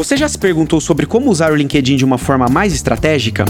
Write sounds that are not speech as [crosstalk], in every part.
Você já se perguntou sobre como usar o LinkedIn de uma forma mais estratégica?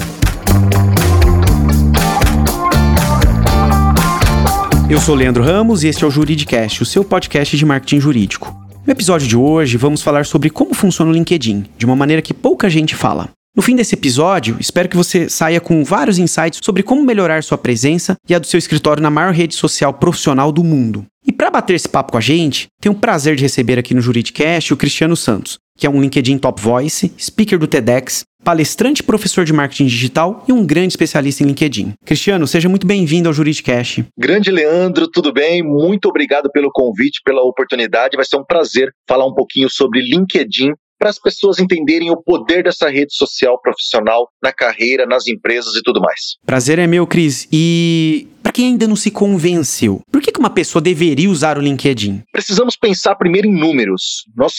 Eu sou Leandro Ramos e este é o Juridicast, o seu podcast de marketing jurídico. No episódio de hoje, vamos falar sobre como funciona o LinkedIn, de uma maneira que pouca gente fala. No fim desse episódio, espero que você saia com vários insights sobre como melhorar sua presença e a do seu escritório na maior rede social profissional do mundo. E para bater esse papo com a gente, tenho o prazer de receber aqui no Juridicast o Cristiano Santos, que é um LinkedIn Top Voice, speaker do TEDx, palestrante e professor de marketing digital e um grande especialista em LinkedIn. Cristiano, seja muito bem-vindo ao Juridicast. Grande Leandro, tudo bem? Muito obrigado pelo convite, pela oportunidade. Vai ser um prazer falar um pouquinho sobre LinkedIn para as pessoas entenderem o poder dessa rede social profissional na carreira, nas empresas e tudo mais. Prazer é meu, Cris. E para quem ainda não se convenceu, por que uma pessoa deveria usar o LinkedIn? Precisamos pensar primeiro em números. Nós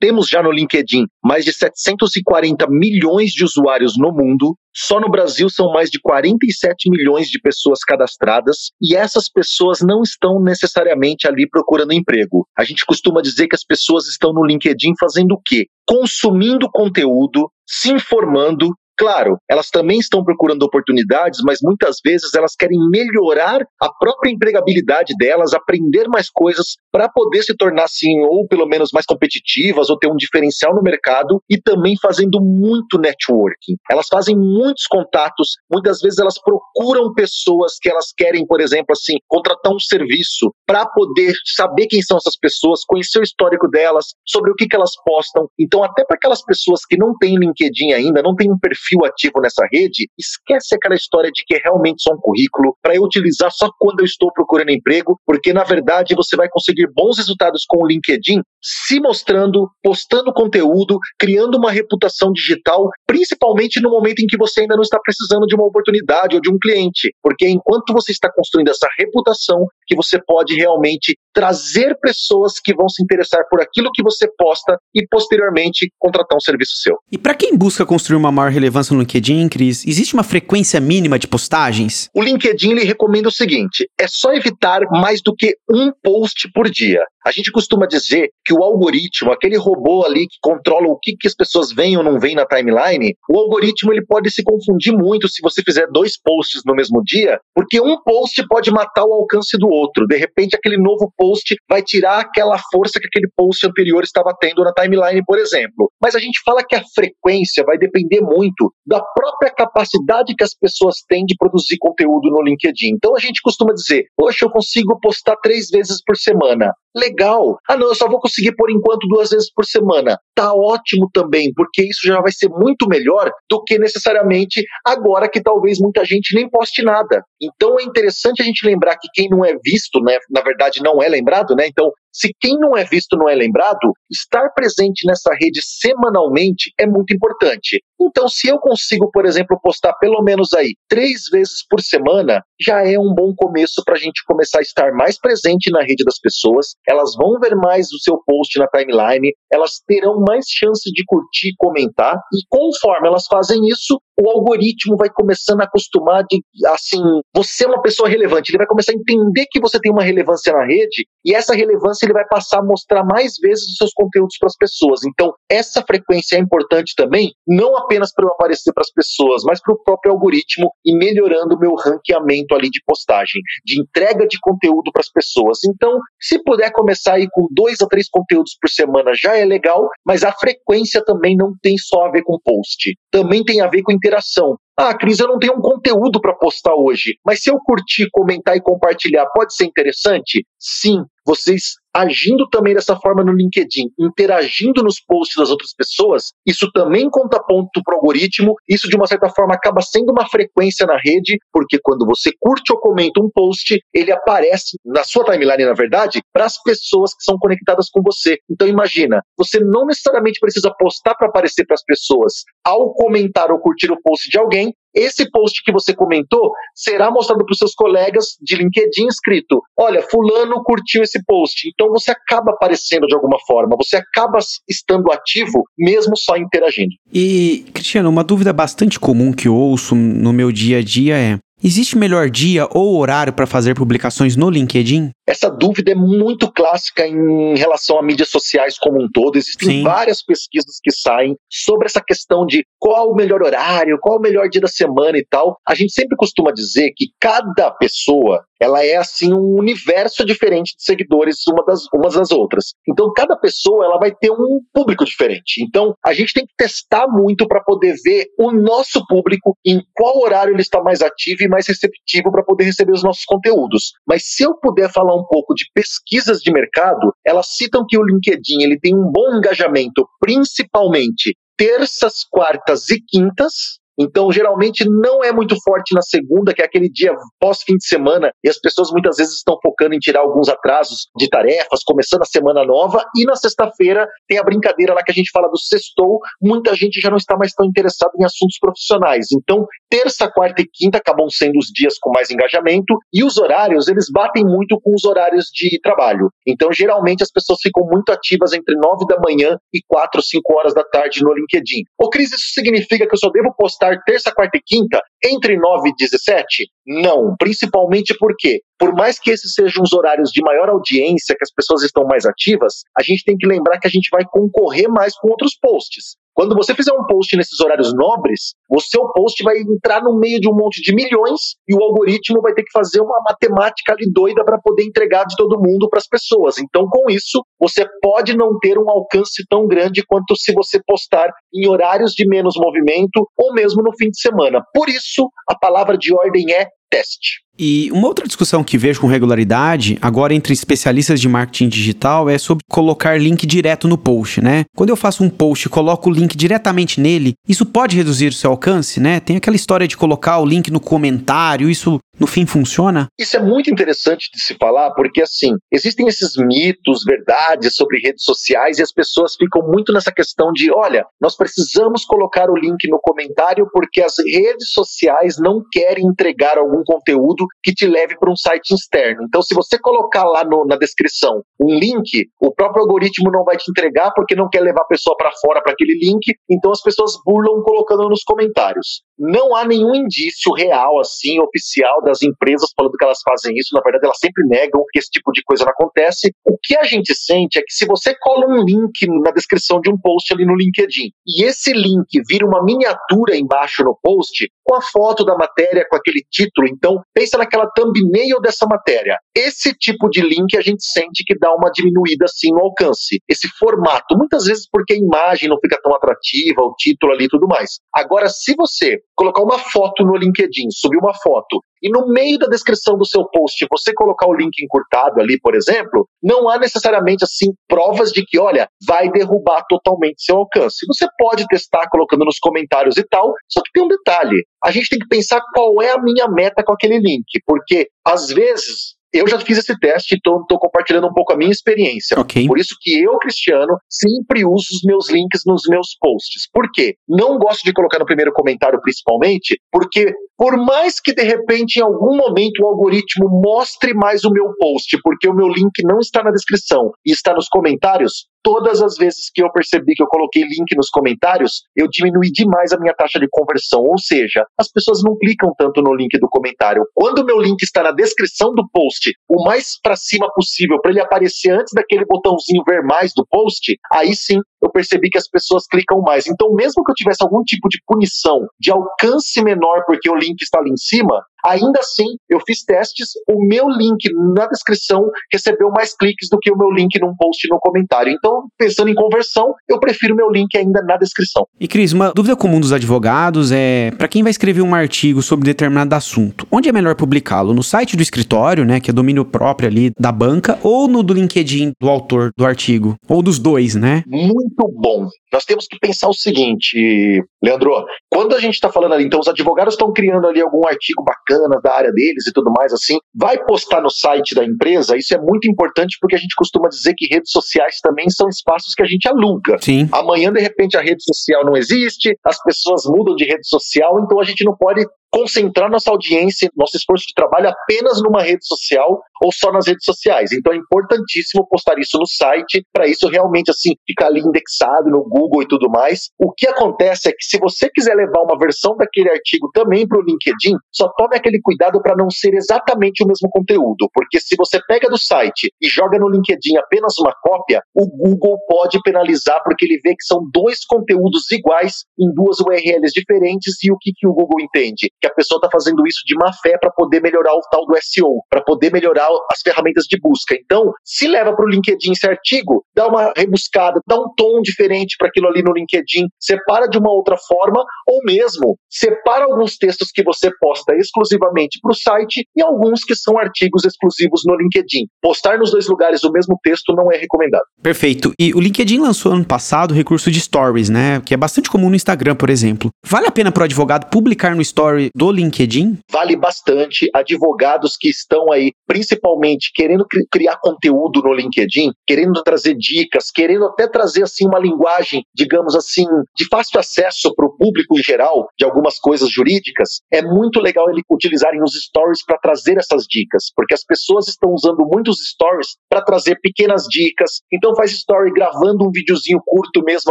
temos já no LinkedIn mais de 740 milhões de usuários no mundo. Só no Brasil são mais de 47 milhões de pessoas cadastradas e essas pessoas não estão necessariamente ali procurando emprego. A gente costuma dizer que as pessoas estão no LinkedIn fazendo o quê? Consumindo conteúdo, se informando Claro, elas também estão procurando oportunidades, mas muitas vezes elas querem melhorar a própria empregabilidade delas, aprender mais coisas para poder se tornar assim, ou pelo menos mais competitivas, ou ter um diferencial no mercado e também fazendo muito networking. Elas fazem muitos contatos, muitas vezes elas procuram pessoas que elas querem, por exemplo, assim, contratar um serviço para poder saber quem são essas pessoas, conhecer o histórico delas, sobre o que, que elas postam. Então, até para aquelas pessoas que não têm LinkedIn ainda, não têm um perfil ativo nessa rede, esquece aquela história de que é realmente só um currículo para eu utilizar só quando eu estou procurando emprego, porque na verdade você vai conseguir bons resultados com o LinkedIn se mostrando, postando conteúdo, criando uma reputação digital, principalmente no momento em que você ainda não está precisando de uma oportunidade ou de um cliente, porque enquanto você está construindo essa reputação, que você pode realmente trazer pessoas que vão se interessar por aquilo que você posta e posteriormente contratar um serviço seu. E para quem busca construir uma maior relevância no LinkedIn, Cris? Existe uma frequência mínima de postagens? O LinkedIn ele recomenda o seguinte: é só evitar mais do que um post por dia. A gente costuma dizer que o algoritmo, aquele robô ali que controla o que, que as pessoas veem ou não veem na timeline, o algoritmo ele pode se confundir muito se você fizer dois posts no mesmo dia, porque um post pode matar o alcance do outro. De repente, aquele novo post vai tirar aquela força que aquele post anterior estava tendo na timeline, por exemplo. Mas a gente fala que a frequência vai depender muito da própria capacidade que as pessoas têm de produzir conteúdo no LinkedIn. Então a gente costuma dizer, poxa, eu consigo postar três vezes por semana legal. Ah, não, eu só vou conseguir por enquanto duas vezes por semana. Tá ótimo também, porque isso já vai ser muito melhor do que necessariamente agora que talvez muita gente nem poste nada. Então é interessante a gente lembrar que quem não é visto, né, na verdade não é lembrado, né? Então se quem não é visto não é lembrado, estar presente nessa rede semanalmente é muito importante. Então, se eu consigo, por exemplo, postar pelo menos aí três vezes por semana, já é um bom começo para a gente começar a estar mais presente na rede das pessoas. Elas vão ver mais o seu post na timeline, elas terão mais chance de curtir, comentar, e conforme elas fazem isso, o algoritmo vai começando a acostumar de, assim, você é uma pessoa relevante, ele vai começar a entender que você tem uma relevância na rede, e essa relevância ele vai passar a mostrar mais vezes os seus conteúdos para as pessoas. Então, essa frequência é importante também, não apenas para eu aparecer para as pessoas, mas para o próprio algoritmo e melhorando o meu ranqueamento ali de postagem, de entrega de conteúdo para as pessoas. Então, se puder começar aí com dois a três conteúdos por semana, já é legal, mas a frequência também não tem só a ver com post, também tem a ver com interação. Ah, Cris, eu não tenho um conteúdo para postar hoje, mas se eu curtir, comentar e compartilhar, pode ser interessante? Sim, vocês agindo também dessa forma no LinkedIn, interagindo nos posts das outras pessoas, isso também conta ponto para o algoritmo. Isso, de uma certa forma, acaba sendo uma frequência na rede, porque quando você curte ou comenta um post, ele aparece na sua timeline, na verdade, para as pessoas que são conectadas com você. Então, imagina, você não necessariamente precisa postar para aparecer para as pessoas. Ao comentar ou curtir o post de alguém, esse post que você comentou será mostrado para os seus colegas de LinkedIn escrito: olha, fulano curtiu esse post. Então você acaba aparecendo de alguma forma, você acaba estando ativo mesmo só interagindo. E, Cristiano, uma dúvida bastante comum que eu ouço no meu dia a dia é: Existe melhor dia ou horário para fazer publicações no LinkedIn? Essa dúvida é muito clássica em relação a mídias sociais como um todo. Existem Sim. várias pesquisas que saem sobre essa questão de qual o melhor horário, qual o melhor dia da semana e tal. A gente sempre costuma dizer que cada pessoa ela é assim um universo diferente de seguidores uma das, umas das outras. Então cada pessoa ela vai ter um público diferente. Então a gente tem que testar muito para poder ver o nosso público em qual horário ele está mais ativo e mais receptivo para poder receber os nossos conteúdos. Mas se eu puder falar um pouco de pesquisas de mercado, elas citam que o LinkedIn ele tem um bom engajamento, principalmente terças, quartas e quintas, então, geralmente não é muito forte na segunda, que é aquele dia pós-fim de semana, e as pessoas muitas vezes estão focando em tirar alguns atrasos de tarefas, começando a semana nova, e na sexta-feira tem a brincadeira lá que a gente fala do sextou, muita gente já não está mais tão interessada em assuntos profissionais. Então, terça, quarta e quinta acabam sendo os dias com mais engajamento, e os horários, eles batem muito com os horários de trabalho. Então, geralmente as pessoas ficam muito ativas entre nove da manhã e quatro, cinco horas da tarde no LinkedIn. Ô, Cris, isso significa que eu só devo postar estar terça, quarta e quinta entre 9 e 17? Não, principalmente porque, por mais que esses sejam os horários de maior audiência, que as pessoas estão mais ativas, a gente tem que lembrar que a gente vai concorrer mais com outros posts. Quando você fizer um post nesses horários nobres, o seu post vai entrar no meio de um monte de milhões e o algoritmo vai ter que fazer uma matemática ali doida para poder entregar de todo mundo para as pessoas. Então, com isso, você pode não ter um alcance tão grande quanto se você postar em horários de menos movimento ou mesmo no fim de semana. Por isso, a palavra de ordem é teste. E uma outra discussão que vejo com regularidade, agora entre especialistas de marketing digital, é sobre colocar link direto no post, né? Quando eu faço um post e coloco o link diretamente nele, isso pode reduzir o seu alcance, né? Tem aquela história de colocar o link no comentário, isso no fim funciona? Isso é muito interessante de se falar, porque assim, existem esses mitos, verdades sobre redes sociais e as pessoas ficam muito nessa questão de, olha, nós precisamos colocar o link no comentário porque as redes sociais não querem entregar algum conteúdo que te leve para um site externo. Então, se você colocar lá no, na descrição um link, o próprio algoritmo não vai te entregar porque não quer levar a pessoa para fora para aquele link, então as pessoas burlam colocando nos comentários. Não há nenhum indício real, assim, oficial das empresas falando que elas fazem isso. Na verdade, elas sempre negam que esse tipo de coisa não acontece. O que a gente sente é que se você cola um link na descrição de um post ali no LinkedIn e esse link vira uma miniatura embaixo no post com a foto da matéria, com aquele título, então pensa naquela thumbnail dessa matéria. Esse tipo de link a gente sente que dá uma diminuída assim no alcance. Esse formato, muitas vezes porque a imagem não fica tão atrativa, o título ali e tudo mais. Agora, se você colocar uma foto no LinkedIn, subir uma foto, e no meio da descrição do seu post você colocar o link encurtado ali, por exemplo, não há necessariamente assim provas de que, olha, vai derrubar totalmente seu alcance. Você pode testar colocando nos comentários e tal, só que tem um detalhe. A gente tem que pensar qual é a minha meta com aquele link, porque às vezes eu já fiz esse teste e estou compartilhando um pouco a minha experiência. Okay. Por isso que eu, Cristiano, sempre uso os meus links nos meus posts. Por quê? Não gosto de colocar no primeiro comentário, principalmente, porque por mais que de repente em algum momento o algoritmo mostre mais o meu post, porque o meu link não está na descrição e está nos comentários, todas as vezes que eu percebi que eu coloquei link nos comentários, eu diminui demais a minha taxa de conversão. Ou seja, as pessoas não clicam tanto no link do comentário. Quando o meu link está na descrição do post, o mais para cima possível, para ele aparecer antes daquele botãozinho ver mais do post, aí sim eu percebi que as pessoas clicam mais. Então, mesmo que eu tivesse algum tipo de punição de alcance menor porque o link está ali em cima, Ainda assim, eu fiz testes, o meu link na descrição recebeu mais cliques do que o meu link num post no comentário. Então, pensando em conversão, eu prefiro meu link ainda na descrição. E Cris, uma dúvida comum dos advogados é para quem vai escrever um artigo sobre determinado assunto, onde é melhor publicá-lo? No site do escritório, né, que é domínio próprio ali da banca, ou no do LinkedIn do autor do artigo? Ou dos dois, né? Muito bom. Nós temos que pensar o seguinte, Leandro, quando a gente está falando ali, então os advogados estão criando ali algum artigo bacana da área deles e tudo mais assim, vai postar no site da empresa, isso é muito importante porque a gente costuma dizer que redes sociais também são espaços que a gente aluga. Sim. Amanhã, de repente, a rede social não existe, as pessoas mudam de rede social, então a gente não pode concentrar nossa audiência, nosso esforço de trabalho apenas numa rede social ou só nas redes sociais. Então é importantíssimo postar isso no site, para isso realmente assim ficar ali indexado no Google e tudo mais. O que acontece é que se você quiser levar uma versão daquele artigo também para o LinkedIn, só tome aquele cuidado para não ser exatamente o mesmo conteúdo, porque se você pega do site e joga no LinkedIn apenas uma cópia, o Google pode penalizar porque ele vê que são dois conteúdos iguais em duas URLs diferentes e o que, que o Google entende? Que a pessoa está fazendo isso de má fé para poder melhorar o tal do SEO, para poder melhorar as ferramentas de busca. Então, se leva para o LinkedIn esse artigo, dá uma rebuscada, dá um tom diferente para aquilo ali no LinkedIn, separa de uma outra forma, ou mesmo separa alguns textos que você posta exclusivamente para o site e alguns que são artigos exclusivos no LinkedIn. Postar nos dois lugares o mesmo texto não é recomendado. Perfeito. E o LinkedIn lançou ano passado o recurso de stories, né? Que é bastante comum no Instagram, por exemplo. Vale a pena para o advogado publicar no story do LinkedIn? Vale bastante. Advogados que estão aí, principalmente querendo criar conteúdo no LinkedIn, querendo trazer dicas, querendo até trazer assim uma linguagem, digamos assim, de fácil acesso para o público em geral, de algumas coisas jurídicas, é muito legal ele utilizarem os stories para trazer essas dicas, porque as pessoas estão usando muitos stories para trazer pequenas dicas. Então faz story gravando um videozinho curto mesmo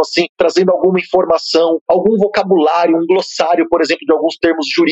assim, trazendo alguma informação, algum vocabulário, um glossário, por exemplo, de alguns termos jurídicos.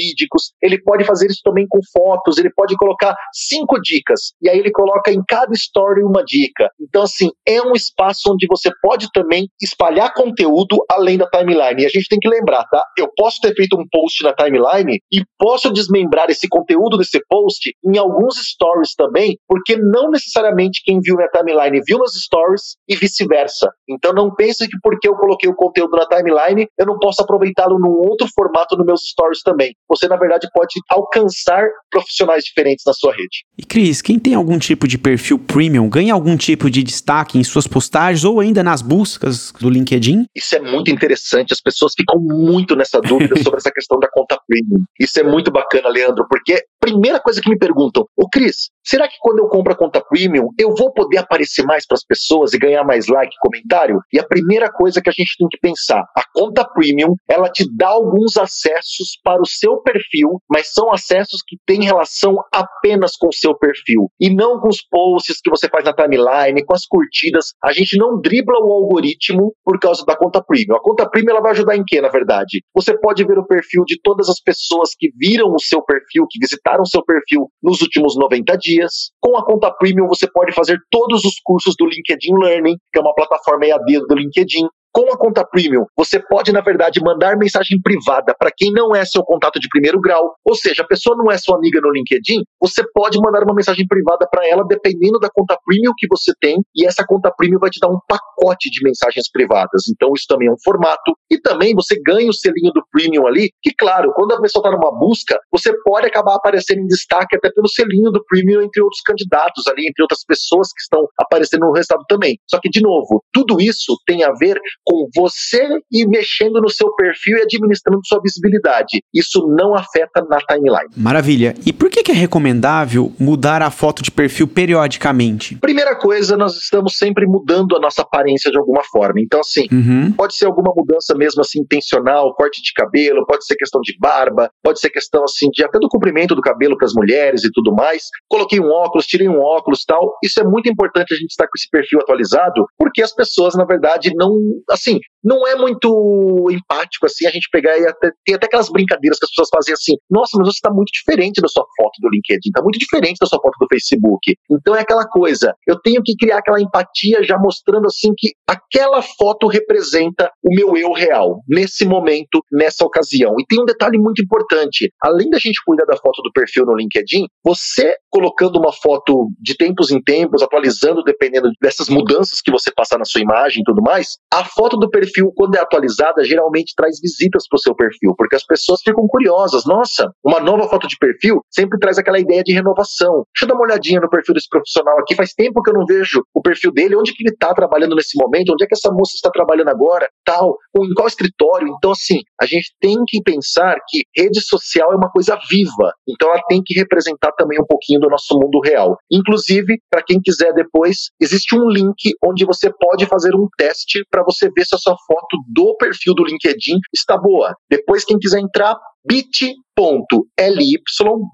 Ele pode fazer isso também com fotos, ele pode colocar cinco dicas e aí ele coloca em cada story uma dica. Então assim, é um espaço onde você pode também espalhar conteúdo além da timeline. E a gente tem que lembrar, tá? Eu posso ter feito um post na timeline e posso desmembrar esse conteúdo desse post em alguns stories também, porque não necessariamente quem viu minha timeline viu nos stories e vice-versa. Então não pense que porque eu coloquei o conteúdo na timeline, eu não posso aproveitá-lo num outro formato nos meus stories também. Você, na verdade, pode alcançar profissionais diferentes na sua rede. E Cris, quem tem algum tipo de perfil premium ganha algum tipo de destaque em suas postagens ou ainda nas buscas do LinkedIn? Isso é muito interessante. As pessoas ficam muito nessa dúvida [laughs] sobre essa questão da conta premium. Isso é muito bacana, Leandro, porque primeira coisa que me perguntam, o Cris, será que quando eu compro a conta premium, eu vou poder aparecer mais para as pessoas e ganhar mais like e comentário? E a primeira coisa que a gente tem que pensar, a conta premium, ela te dá alguns acessos para o seu perfil, mas são acessos que têm relação apenas com o seu perfil e não com os posts que você faz na timeline, com as curtidas. A gente não dribla o algoritmo por causa da conta premium. A conta premium ela vai ajudar em quê, na verdade? Você pode ver o perfil de todas as pessoas que viram o seu perfil, que visitaram o seu perfil nos últimos 90 dias. Com a conta premium você pode fazer todos os cursos do LinkedIn Learning, que é uma plataforma EAD do LinkedIn. Com a conta premium, você pode, na verdade, mandar mensagem privada para quem não é seu contato de primeiro grau. Ou seja, a pessoa não é sua amiga no LinkedIn, você pode mandar uma mensagem privada para ela, dependendo da conta premium que você tem, e essa conta premium vai te dar um pacote de mensagens privadas. Então, isso também é um formato. E também você ganha o selinho do premium ali, que, claro, quando a pessoa está numa busca, você pode acabar aparecendo em destaque até pelo selinho do premium entre outros candidatos ali, entre outras pessoas que estão aparecendo no resultado também. Só que, de novo, tudo isso tem a ver com você ir mexendo no seu perfil e administrando sua visibilidade. Isso não afeta na timeline. Maravilha. E por que é recomendável mudar a foto de perfil periodicamente? Primeira coisa, nós estamos sempre mudando a nossa aparência de alguma forma. Então, assim, uhum. pode ser alguma mudança mesmo assim intencional, corte de cabelo, pode ser questão de barba, pode ser questão assim de até do comprimento do cabelo para as mulheres e tudo mais. Coloquei um óculos, tirei um óculos, tal. Isso é muito importante a gente estar com esse perfil atualizado, porque as pessoas, na verdade, não, assim, não é muito empático assim a gente pegar e até, tem até aquelas brincadeiras que as pessoas fazem assim, nossa, mas você está muito diferente da sua foto do LinkedIn, está muito diferente da sua foto do Facebook. Então é aquela coisa, eu tenho que criar aquela empatia já mostrando assim que aquela foto representa o meu eu real, nesse momento, nessa ocasião. E tem um detalhe muito importante, além da gente cuidar da foto do perfil no LinkedIn, você colocando uma foto de tempos em tempos, atualizando dependendo dessas mudanças que você passar na sua imagem e tudo mais, a foto do perfil, quando é atualizada, geralmente traz visitas para o seu perfil, porque as pessoas ficam curiosas. Nossa, uma nova foto de perfil sempre traz aquela ideia de renovação. Deixa eu dar uma olhadinha no perfil desse profissional aqui. Faz tempo que eu não vejo o perfil dele. Onde que ele está trabalhando nesse momento? Onde é que essa moça está trabalhando agora? Tal. Ou em qual escritório? Então, assim, a gente tem que pensar que rede social é uma coisa viva. Então, ela tem que representar também um pouquinho do nosso mundo real. Inclusive, para quem quiser depois, existe um link onde você pode fazer um teste para você ver se a sua foto do perfil do LinkedIn está boa. Depois, quem quiser entrar, bit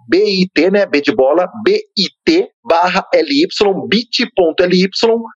bit, né, B de bola, bit barra ly, bit.ly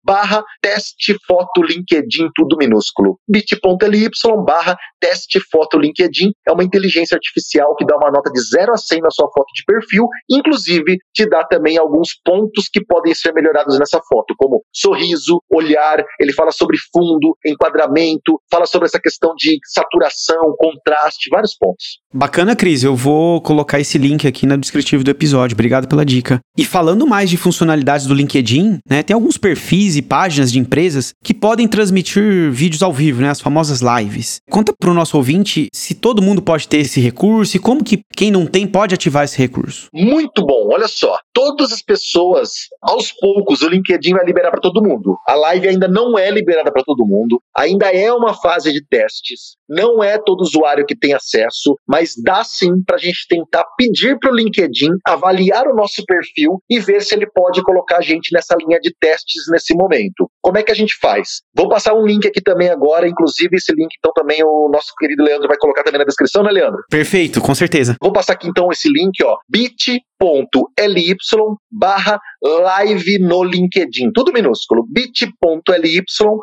barra teste foto LinkedIn, tudo minúsculo. bit.ly barra teste foto LinkedIn é uma inteligência artificial que dá uma nota de 0 a 100 na sua foto de perfil, inclusive te dá também alguns pontos que podem ser melhorados nessa foto, como sorriso, olhar, ele fala sobre fundo, enquadramento, fala sobre essa questão de saturação, contraste, vários pontos. Bacana, Cris, eu vou colocar esse link aqui na descritivo do episódio. Obrigado pela dica. E falando mais de funcionalidades do LinkedIn, né, tem alguns perfis e páginas de empresas que podem transmitir vídeos ao vivo, né, as famosas lives. Conta para o nosso ouvinte se todo mundo pode ter esse recurso e como que quem não tem pode ativar esse recurso. Muito bom, olha só. Todas as pessoas, aos poucos, o LinkedIn vai liberar para todo mundo. A live ainda não é liberada para todo mundo, ainda é uma fase de testes. Não é todo usuário que tem acesso, mas dá sim para a gente tentar pedir para o LinkedIn avaliar o nosso perfil e ver se ele pode colocar a gente nessa linha de testes nesse momento. Como é que a gente faz? Vou passar um link aqui também agora, inclusive esse link então também o nosso querido Leandro vai colocar também na descrição, né, Leandro? Perfeito, com certeza. Vou passar aqui então esse link, ó, bit bit.ly barra live no LinkedIn. Tudo minúsculo. bit.ly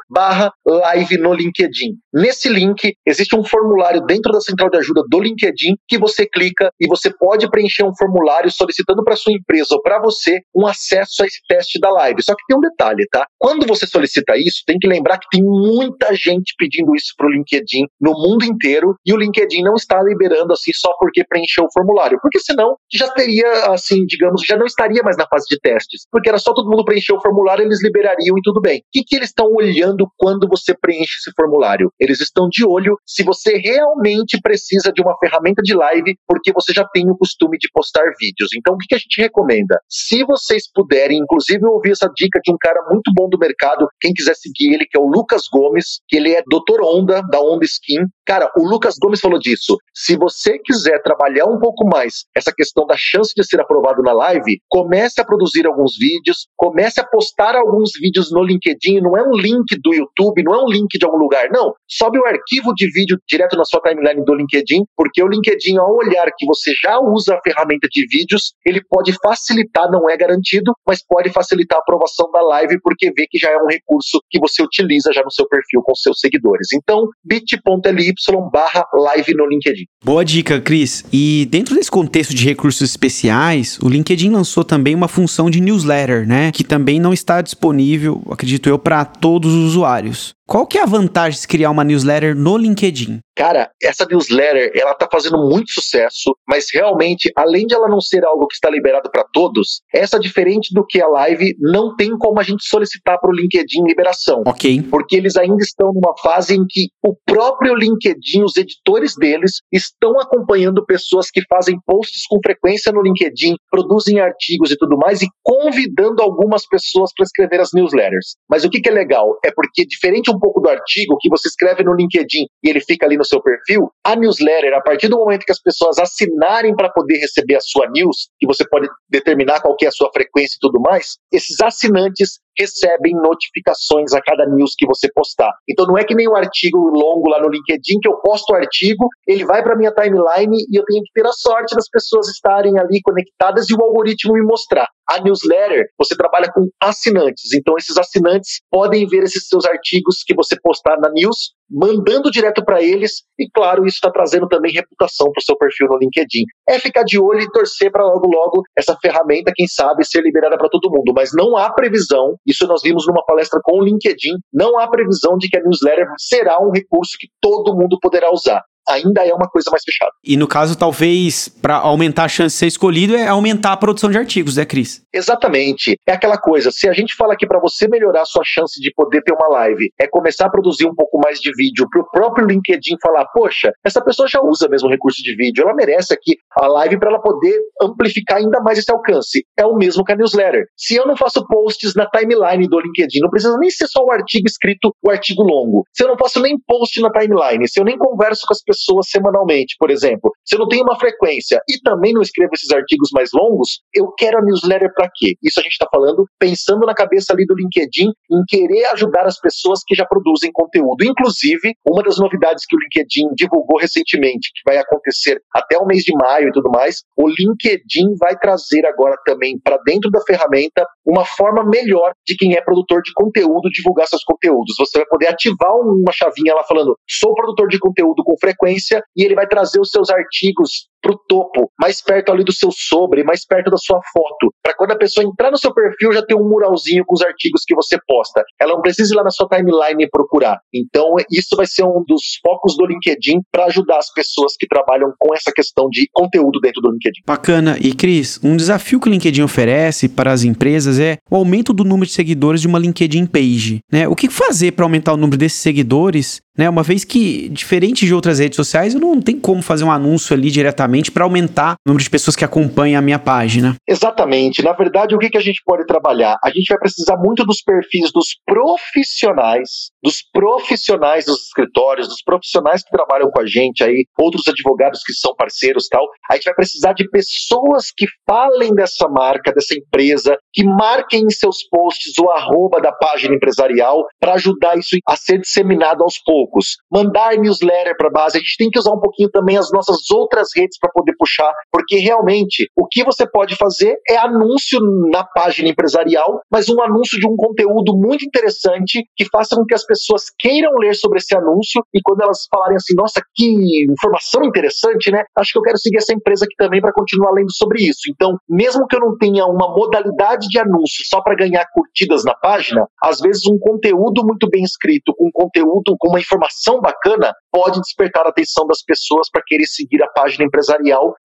barra live no LinkedIn. Nesse link, existe um formulário dentro da central de ajuda do LinkedIn que você clica e você pode preencher um formulário solicitando para sua empresa ou para você um acesso a esse teste da live. Só que tem um detalhe, tá? Quando você solicita isso, tem que lembrar que tem muita gente pedindo isso para o LinkedIn no mundo inteiro e o LinkedIn não está liberando assim só porque preencheu o formulário, porque senão já teria assim, digamos, já não estaria mais na fase de testes, porque era só todo mundo preencher o formulário, eles liberariam e tudo bem. O que, que eles estão olhando quando você preenche esse formulário? Eles estão de olho se você realmente precisa de uma ferramenta de live, porque você já tem o costume de postar vídeos. Então, o que, que a gente recomenda? Se vocês puderem, inclusive eu ouvi essa dica de um cara muito bom do mercado, quem quiser seguir ele, que é o Lucas Gomes, que ele é doutor Onda, da Onda Skin. Cara, o Lucas Gomes falou disso. Se você quiser trabalhar um pouco mais essa questão da chance de ser aprovado na live, comece a produzir alguns vídeos, comece a postar alguns vídeos no LinkedIn, não é um link do YouTube, não é um link de algum lugar, não. Sobe o arquivo de vídeo direto na sua timeline do LinkedIn, porque o LinkedIn, ao olhar que você já usa a ferramenta de vídeos, ele pode facilitar, não é garantido, mas pode facilitar a aprovação da live, porque vê que já é um recurso que você utiliza já no seu perfil com seus seguidores. Então, bit.ly barra live no LinkedIn. Boa dica, Cris. E dentro desse contexto de recursos especiais, o LinkedIn lançou também uma função de newsletter, né? Que também não está disponível, acredito eu, para todos os usuários. Qual que é a vantagem de criar uma newsletter no LinkedIn? Cara, essa newsletter, ela tá fazendo muito sucesso, mas realmente, além de ela não ser algo que está liberado para todos, essa diferente do que a live, não tem como a gente solicitar para o LinkedIn liberação. Ok. Porque eles ainda estão numa fase em que o próprio LinkedIn, os editores deles, estão acompanhando pessoas que fazem posts com frequência no LinkedIn, produzem artigos e tudo mais, e convidando algumas pessoas para escrever as newsletters. Mas o que, que é legal? É porque, diferente um pouco do artigo que você escreve no LinkedIn e ele fica ali no seu perfil, a newsletter, a partir do momento que as pessoas assinarem para poder receber a sua news, que você pode determinar qual é a sua frequência e tudo mais, esses assinantes recebem notificações a cada news que você postar. Então não é que nem um artigo longo lá no LinkedIn que eu posto o artigo, ele vai para minha timeline e eu tenho que ter a sorte das pessoas estarem ali conectadas e o algoritmo me mostrar. A newsletter, você trabalha com assinantes, então esses assinantes podem ver esses seus artigos que você postar na news, mandando direto para eles, e claro, isso está trazendo também reputação para o seu perfil no LinkedIn. É ficar de olho e torcer para logo logo essa ferramenta, quem sabe, ser liberada para todo mundo, mas não há previsão isso nós vimos numa palestra com o LinkedIn. Não há previsão de que a newsletter será um recurso que todo mundo poderá usar ainda é uma coisa mais fechada. E no caso, talvez, para aumentar a chance de ser escolhido, é aumentar a produção de artigos, né, Cris? Exatamente. É aquela coisa, se a gente fala que para você melhorar a sua chance de poder ter uma live, é começar a produzir um pouco mais de vídeo para o próprio LinkedIn falar, poxa, essa pessoa já usa mesmo recurso de vídeo, ela merece aqui a live para ela poder amplificar ainda mais esse alcance. É o mesmo que a newsletter. Se eu não faço posts na timeline do LinkedIn, não precisa nem ser só o artigo escrito, o artigo longo. Se eu não faço nem post na timeline, se eu nem converso com as pessoas pessoas semanalmente, por exemplo. Se eu não tenho uma frequência e também não escrevo esses artigos mais longos, eu quero a newsletter para quê? Isso a gente está falando pensando na cabeça ali do LinkedIn em querer ajudar as pessoas que já produzem conteúdo Inclusive, uma das novidades que o LinkedIn divulgou recentemente, que vai acontecer até o mês de maio e tudo mais, o LinkedIn vai trazer agora também para dentro da ferramenta uma forma melhor de quem é produtor de conteúdo divulgar seus conteúdos. Você vai poder ativar uma chavinha lá falando: sou produtor de conteúdo com frequência e ele vai trazer os seus artigos para o topo, mais perto ali do seu sobre, mais perto da sua foto, para quando a pessoa entrar no seu perfil já ter um muralzinho com os artigos que você posta. Ela não precisa ir lá na sua timeline e procurar. Então, isso vai ser um dos focos do LinkedIn para ajudar as pessoas que trabalham com essa questão de conteúdo dentro do LinkedIn. Bacana. E Cris, um desafio que o LinkedIn oferece para as empresas é o aumento do número de seguidores de uma LinkedIn page. Né? O que fazer para aumentar o número desses seguidores né? Uma vez que, diferente de outras redes sociais, eu não tenho como fazer um anúncio ali diretamente para aumentar o número de pessoas que acompanham a minha página. Exatamente. Na verdade, o que, que a gente pode trabalhar? A gente vai precisar muito dos perfis dos profissionais, dos profissionais dos escritórios, dos profissionais que trabalham com a gente aí, outros advogados que são parceiros tal. A gente vai precisar de pessoas que falem dessa marca, dessa empresa, que marquem em seus posts o arroba da página empresarial para ajudar isso a ser disseminado aos poucos mandar newsletter para base. A gente tem que usar um pouquinho também as nossas outras redes para poder puxar, porque realmente o que você pode fazer é anúncio na página empresarial, mas um anúncio de um conteúdo muito interessante que faça com que as pessoas queiram ler sobre esse anúncio e quando elas falarem assim, nossa, que informação interessante, né? Acho que eu quero seguir essa empresa aqui também para continuar lendo sobre isso. Então, mesmo que eu não tenha uma modalidade de anúncio só para ganhar curtidas na página, às vezes um conteúdo muito bem escrito, com conteúdo com uma informação bacana pode despertar a atenção das pessoas para querer seguir a página empresarial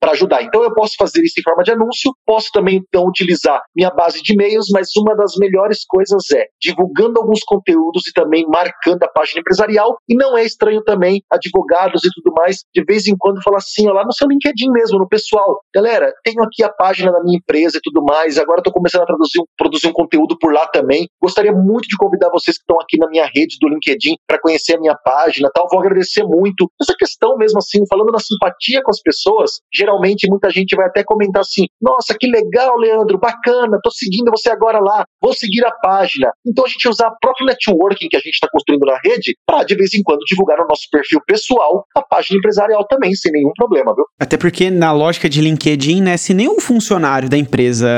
para ajudar. Então eu posso fazer isso em forma de anúncio, posso também então utilizar minha base de e-mails, mas uma das melhores coisas é divulgando alguns conteúdos e também marcando a página empresarial. E não é estranho também advogados e tudo mais de vez em quando falar assim, ó, lá no seu LinkedIn mesmo, no pessoal, galera, tenho aqui a página da minha empresa e tudo mais. Agora estou começando a produzir, produzir um conteúdo por lá também. Gostaria muito de convidar vocês que estão aqui na minha rede do LinkedIn para conhecer a minha página, tal. Vou agradecer muito. Essa questão mesmo assim, falando na simpatia com as pessoas, geralmente muita gente vai até comentar assim: "Nossa, que legal, Leandro, bacana, tô seguindo você agora lá, vou seguir a página". Então a gente usar o próprio networking que a gente está construindo na rede para de vez em quando divulgar no nosso perfil pessoal a página empresarial também, sem nenhum problema, viu? Até porque na lógica de LinkedIn, né, se nenhum funcionário da empresa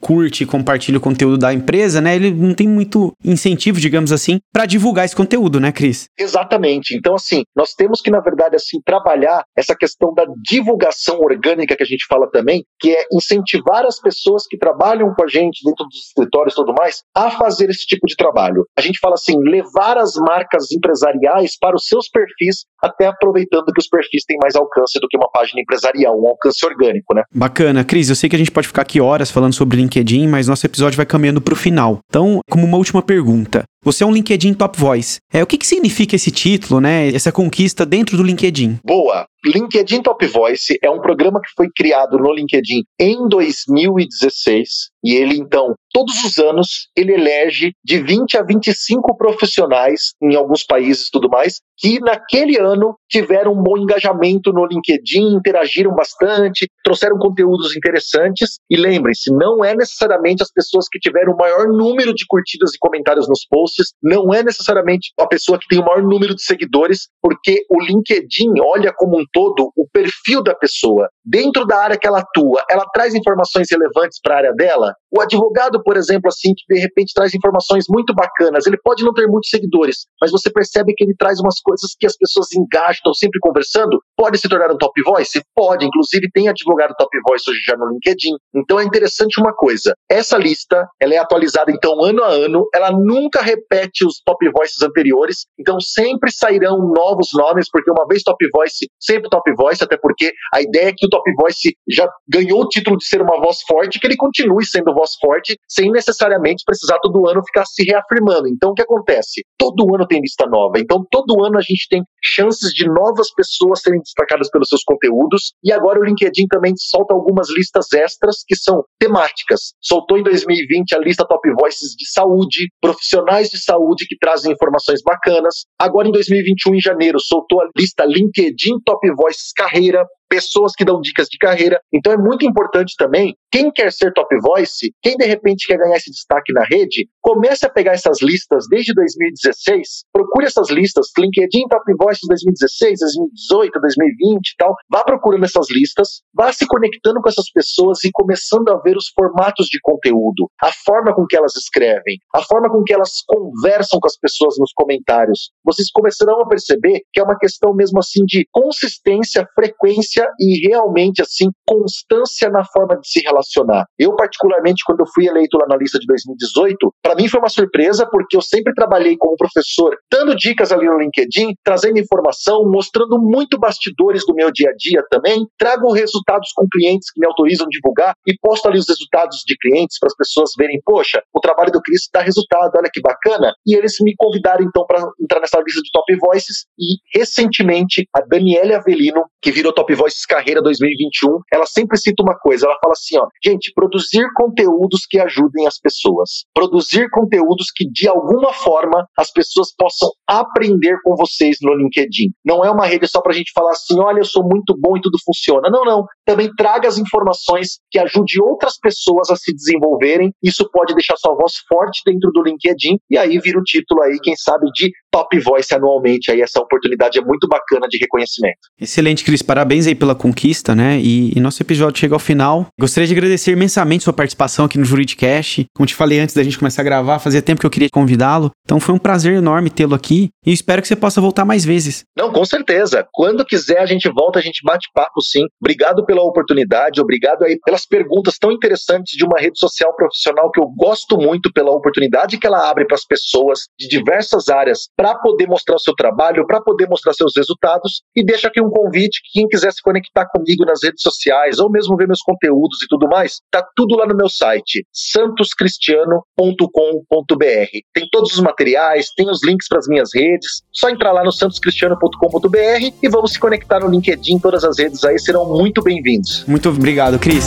curte e compartilha o conteúdo da empresa, né, ele não tem muito incentivo, digamos assim, para divulgar esse conteúdo, né, Cris? Exatamente. Então, assim, nós temos que, na verdade, assim, trabalhar essa questão da divulgação orgânica que a gente fala também, que é incentivar as pessoas que trabalham com a gente dentro dos escritórios e tudo mais a fazer esse tipo de trabalho. A gente fala assim, levar as marcas empresariais para os seus perfis, até aproveitando que os perfis têm mais alcance do que uma página empresarial, um alcance orgânico, né? Bacana. Cris, eu sei que a gente pode ficar aqui horas falando sobre LinkedIn, mas nosso episódio vai caminhando para o final. Então, como uma última pergunta, você é um LinkedIn Top Voice. É, o que, que significa esse título, né? Essa conquista dentro do LinkedIn? Boa. LinkedIn Top Voice é um programa que foi criado no LinkedIn em 2016 e ele então todos os anos ele elege de 20 a 25 profissionais em alguns países e tudo mais que naquele ano tiveram um bom engajamento no LinkedIn, interagiram bastante, trouxeram conteúdos interessantes e lembrem-se, não é necessariamente as pessoas que tiveram o maior número de curtidas e comentários nos posts, não é necessariamente a pessoa que tem o maior número de seguidores, porque o LinkedIn olha como um todo o perfil da pessoa. Dentro da área que ela atua, ela traz informações relevantes para a área dela? O advogado, por exemplo, assim, que de repente traz informações muito bacanas, ele pode não ter muitos seguidores, mas você percebe que ele traz umas coisas que as pessoas engajam, estão sempre conversando, pode se tornar um top voice? Pode, inclusive tem advogado top voice hoje já no LinkedIn. Então é interessante uma coisa, essa lista, ela é atualizada então ano a ano, ela nunca repete os top voices anteriores, então sempre sairão novos nomes, porque uma vez top voice, sempre top voice, até porque a ideia é que o top voice já ganhou o título de ser uma voz forte, que ele continue sendo voz forte, sem necessariamente precisar todo ano ficar se reafirmando. Então o que acontece? Todo ano tem lista nova, então todo ano a gente tem chances de novas pessoas serem destacadas pelos seus conteúdos, e agora o LinkedIn também solta algumas listas extras que são temáticas. Soltou em 2020 a lista Top Voices de saúde, profissionais de saúde que trazem informações bacanas. Agora em 2021, em janeiro, soltou a lista LinkedIn Top Voices Carreira, pessoas que dão dicas de carreira. Então é muito importante também, quem quer ser top voice, quem de repente quer ganhar esse destaque na rede, comece a pegar essas listas desde 2016, procure essas listas, LinkedIn Top Voice 2016, 2018, 2020 e tal, vá procurando essas listas, vá se conectando com essas pessoas e começando a ver os formatos de conteúdo, a forma com que elas escrevem, a forma com que elas conversam com as pessoas nos comentários. Vocês começarão a perceber que é uma questão mesmo assim de consistência, frequência e realmente assim constância na forma de se relacionar. Eu particularmente quando eu fui eleito lá na lista de 2018, para mim foi uma surpresa porque eu sempre trabalhei como professor, dando dicas ali no LinkedIn, trazendo informação, mostrando muito bastidores do meu dia a dia também, trago resultados com clientes que me autorizam a divulgar e posto ali os resultados de clientes para as pessoas verem, poxa, o trabalho do Cris dá resultado, olha que bacana. E eles me convidaram então para entrar nessa lista de Top Voices e recentemente a Daniela Avelino, que virou Top Voices Carreira 2021, ela sempre cita uma coisa, ela fala assim, ó, gente, produzir conteúdos que ajudem as pessoas, produzir conteúdos que de alguma forma as pessoas possam aprender com vocês no LinkedIn. Não é uma rede só para a gente falar assim, olha, eu sou muito bom e tudo funciona. Não, não. Também traga as informações que ajude outras pessoas a se desenvolverem. Isso pode deixar sua voz forte dentro do LinkedIn e aí vira o título aí, quem sabe, de Top Voice anualmente. Aí essa oportunidade é muito bacana de reconhecimento. Excelente, Cris. Parabéns aí pela conquista, né? E, e nosso episódio chega ao final. Gostaria de agradecer imensamente sua participação aqui no Juridicast. Como te falei antes da gente começar a gravar, fazia tempo que eu queria convidá-lo. Então foi um prazer enorme tê-lo aqui e espero que você possa voltar mais vezes. Não, com certeza. Quando quiser a gente volta, a gente bate papo sim. Obrigado pela oportunidade, obrigado aí pelas perguntas tão interessantes de uma rede social profissional que eu gosto muito pela oportunidade que ela abre para as pessoas de diversas áreas para poder mostrar o seu trabalho, para poder mostrar seus resultados e deixa aqui um convite que quem quiser se conectar comigo nas redes sociais ou mesmo ver meus conteúdos e tudo mais, tá tudo lá no meu site santoscristiano.com.br. Tem todos os materiais, tem os links para as minhas redes. Só entrar lá no santoscristiano.com.br e vamos se conectar no LinkedIn, todas as redes aí serão muito bem-vindos. Muito obrigado, Cris.